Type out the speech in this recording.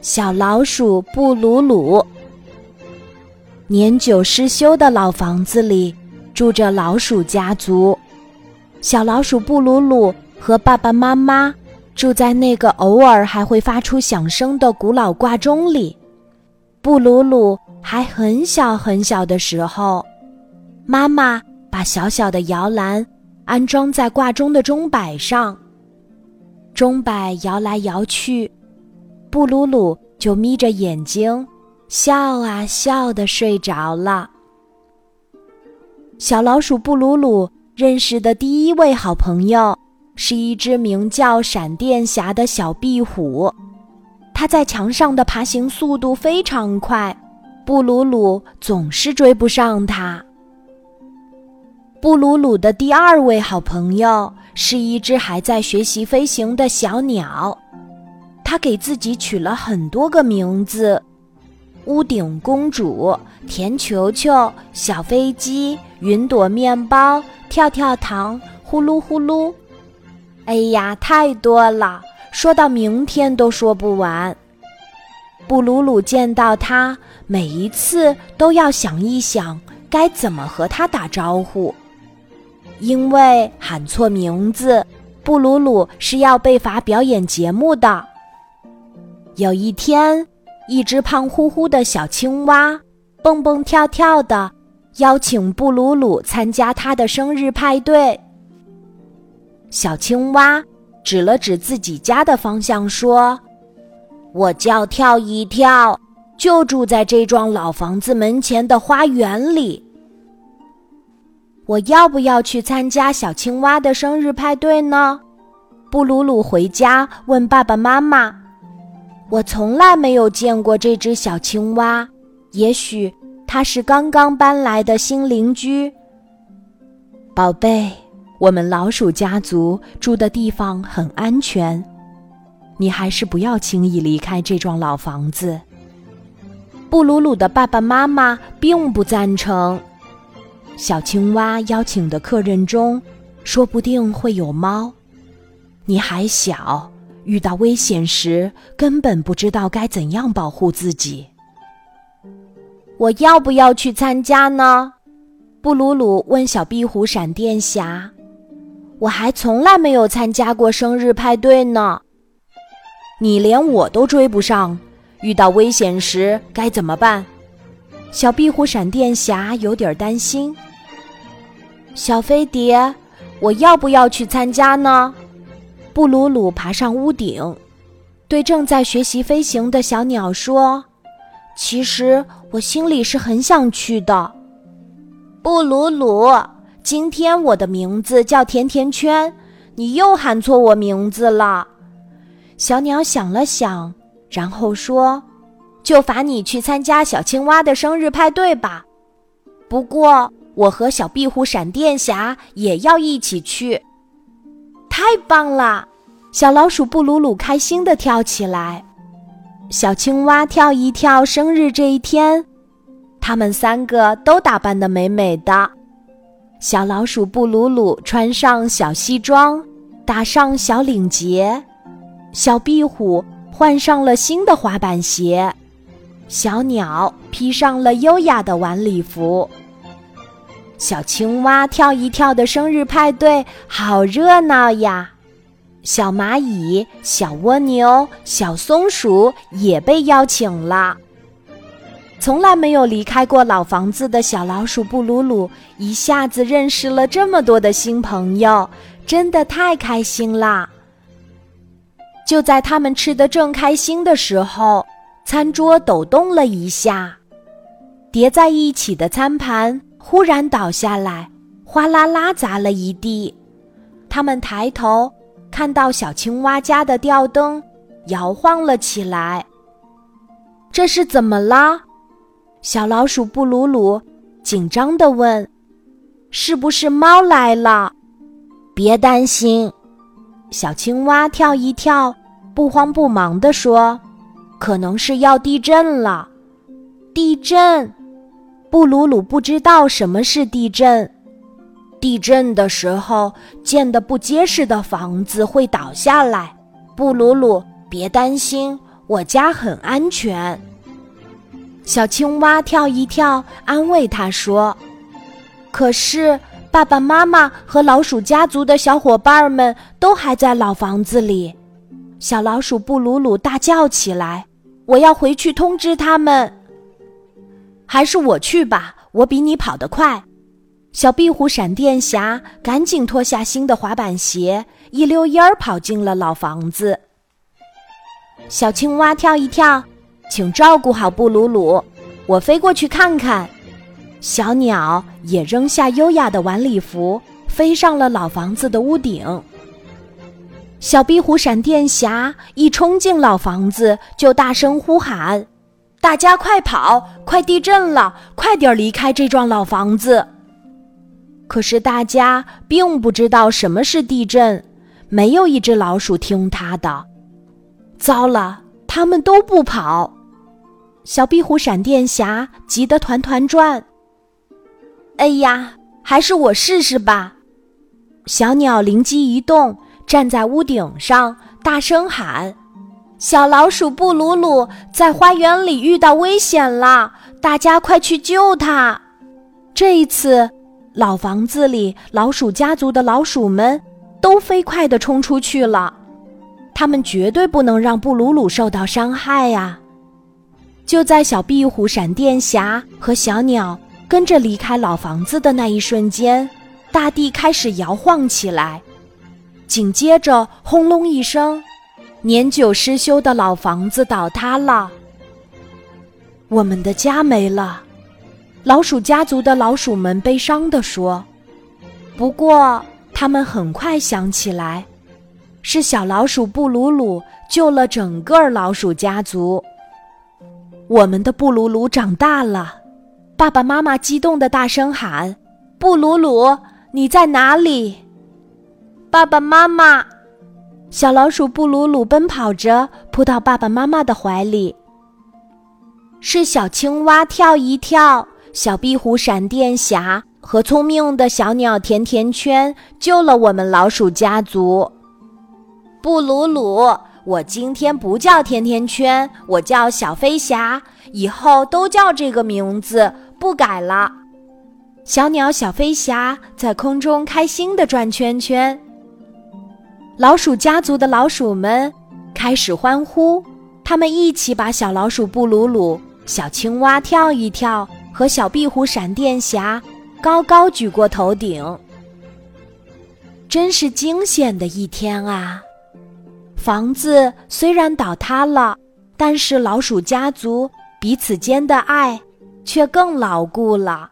小老鼠布鲁鲁。年久失修的老房子里住着老鼠家族。小老鼠布鲁鲁和爸爸妈妈住在那个偶尔还会发出响声的古老挂钟里。布鲁鲁还很小很小的时候，妈妈把小小的摇篮安装在挂钟的钟摆上。钟摆摇来摇去，布鲁鲁就眯着眼睛，笑啊笑的睡着了。小老鼠布鲁鲁认识的第一位好朋友，是一只名叫闪电侠的小壁虎。它在墙上的爬行速度非常快，布鲁鲁总是追不上它。布鲁鲁的第二位好朋友是一只还在学习飞行的小鸟，它给自己取了很多个名字：屋顶公主、甜球球、小飞机、云朵面包、跳跳糖、呼噜呼噜。哎呀，太多了，说到明天都说不完。布鲁鲁见到它，每一次都要想一想该怎么和它打招呼。因为喊错名字，布鲁鲁是要被罚表演节目的。有一天，一只胖乎乎的小青蛙蹦蹦跳跳的邀请布鲁鲁参加他的生日派对。小青蛙指了指自己家的方向说：“我叫跳一跳，就住在这幢老房子门前的花园里。”我要不要去参加小青蛙的生日派对呢？布鲁鲁回家问爸爸妈妈。我从来没有见过这只小青蛙，也许它是刚刚搬来的新邻居。宝贝，我们老鼠家族住的地方很安全，你还是不要轻易离开这幢老房子。布鲁鲁的爸爸妈妈并不赞成。小青蛙邀请的客人中，说不定会有猫。你还小，遇到危险时根本不知道该怎样保护自己。我要不要去参加呢？布鲁鲁问小壁虎闪电侠。我还从来没有参加过生日派对呢。你连我都追不上，遇到危险时该怎么办？小壁虎闪电侠有点担心。小飞碟，我要不要去参加呢？布鲁鲁爬上屋顶，对正在学习飞行的小鸟说：“其实我心里是很想去的。”布鲁鲁，今天我的名字叫甜甜圈，你又喊错我名字了。小鸟想了想，然后说：“就罚你去参加小青蛙的生日派对吧。不过。”我和小壁虎闪电侠也要一起去，太棒了！小老鼠布鲁鲁开心地跳起来，小青蛙跳一跳。生日这一天，他们三个都打扮得美美的。小老鼠布鲁鲁穿上小西装，打上小领结；小壁虎换上了新的滑板鞋；小鸟披上了优雅的晚礼服。小青蛙跳一跳的生日派对好热闹呀！小蚂蚁、小蜗牛、小松鼠也被邀请了。从来没有离开过老房子的小老鼠布鲁鲁一下子认识了这么多的新朋友，真的太开心啦！就在他们吃的正开心的时候，餐桌抖动了一下，叠在一起的餐盘。忽然倒下来，哗啦啦砸了一地。他们抬头看到小青蛙家的吊灯摇晃了起来。这是怎么了？小老鼠布鲁鲁紧张地问：“是不是猫来了？”别担心，小青蛙跳一跳，不慌不忙地说：“可能是要地震了。”地震。布鲁鲁不知道什么是地震。地震的时候，建的不结实的房子会倒下来。布鲁鲁，别担心，我家很安全。小青蛙跳一跳，安慰他说：“可是爸爸妈妈和老鼠家族的小伙伴们都还在老房子里。”小老鼠布鲁鲁大叫起来：“我要回去通知他们！”还是我去吧，我比你跑得快。小壁虎闪电侠赶紧脱下新的滑板鞋，一溜烟儿跑进了老房子。小青蛙跳一跳，请照顾好布鲁鲁，我飞过去看看。小鸟也扔下优雅的晚礼服，飞上了老房子的屋顶。小壁虎闪电侠一冲进老房子，就大声呼喊。大家快跑！快地震了！快点离开这幢老房子。可是大家并不知道什么是地震，没有一只老鼠听他的。糟了，他们都不跑。小壁虎闪电侠急得团团转。哎呀，还是我试试吧！小鸟灵机一动，站在屋顶上，大声喊。小老鼠布鲁鲁在花园里遇到危险了，大家快去救他！这一次，老房子里老鼠家族的老鼠们都飞快地冲出去了，他们绝对不能让布鲁鲁受到伤害呀！就在小壁虎闪电侠和小鸟跟着离开老房子的那一瞬间，大地开始摇晃起来，紧接着轰隆一声。年久失修的老房子倒塌了，我们的家没了。老鼠家族的老鼠们悲伤地说：“不过，他们很快想起来，是小老鼠布鲁鲁救了整个老鼠家族。我们的布鲁鲁长大了。”爸爸妈妈激动的大声喊：“布鲁鲁，你在哪里？”爸爸妈妈。小老鼠布鲁鲁奔跑着扑到爸爸妈妈的怀里。是小青蛙跳一跳，小壁虎闪电侠和聪明的小鸟甜甜圈救了我们老鼠家族。布鲁鲁，我今天不叫甜甜圈，我叫小飞侠，以后都叫这个名字，不改了。小鸟小飞侠在空中开心地转圈圈。老鼠家族的老鼠们开始欢呼，他们一起把小老鼠布鲁鲁、小青蛙跳一跳和小壁虎闪电侠高高举过头顶。真是惊险的一天啊！房子虽然倒塌了，但是老鼠家族彼此间的爱却更牢固了。